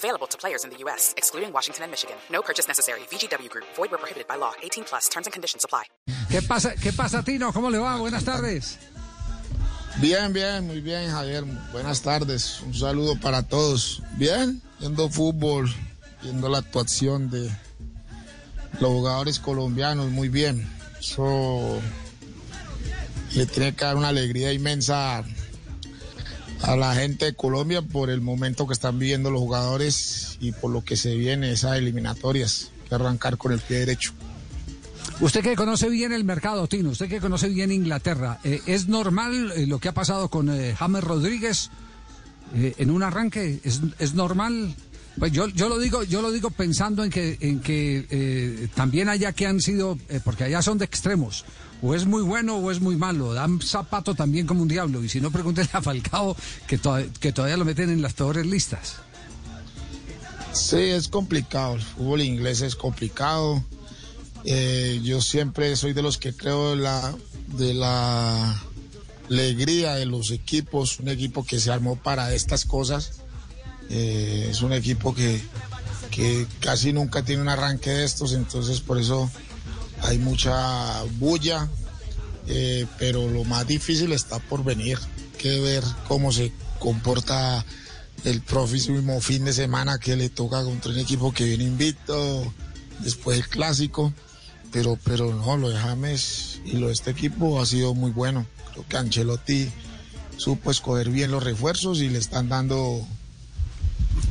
Available to players in the U.S., excluding Washington and Michigan. No purchase necessary. VGW Group. Void where prohibited by law. 18 plus. Terms and conditions apply. ¿Qué pasa, qué pasa, Tino? ¿Cómo le va? Buenas tardes. Bien, bien, muy bien, Javier. Buenas tardes. Un saludo para todos. Bien, viendo fútbol, viendo la actuación de los jugadores colombianos, muy bien. Eso le tiene que dar una alegría inmensa a la gente de Colombia por el momento que están viviendo los jugadores y por lo que se viene esas eliminatorias. Que arrancar con el pie derecho. Usted que conoce bien el mercado, Tino, usted que conoce bien Inglaterra, eh, ¿es normal eh, lo que ha pasado con eh, James Rodríguez en un arranque? ¿Es, es normal? Pues yo, yo lo digo, yo lo digo pensando en que, en que eh, también allá que han sido, eh, porque allá son de extremos, o es muy bueno o es muy malo, dan zapato también como un diablo, y si no pregúntenle a Falcao que, to- que todavía lo meten en las peores listas. Sí, es complicado. El fútbol inglés es complicado. Eh, yo siempre soy de los que creo la, de la alegría de los equipos, un equipo que se armó para estas cosas. Eh, es un equipo que, que casi nunca tiene un arranque de estos, entonces por eso hay mucha bulla, eh, pero lo más difícil está por venir, que ver cómo se comporta el próximo fin de semana que le toca contra un equipo que viene invicto, después el clásico, pero, pero no, lo de James y lo de este equipo ha sido muy bueno. Creo que Ancelotti supo escoger bien los refuerzos y le están dando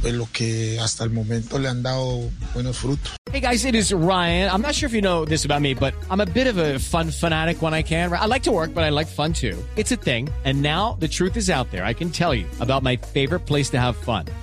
pues, lo que hasta el momento le han dado buenos frutos. Hey guys, it is Ryan. I'm not sure if you know this about me, but I'm a bit of a fun fanatic when I can. I like to work, but I like fun too. It's a thing. And now the truth is out there. I can tell you about my favorite place to have fun.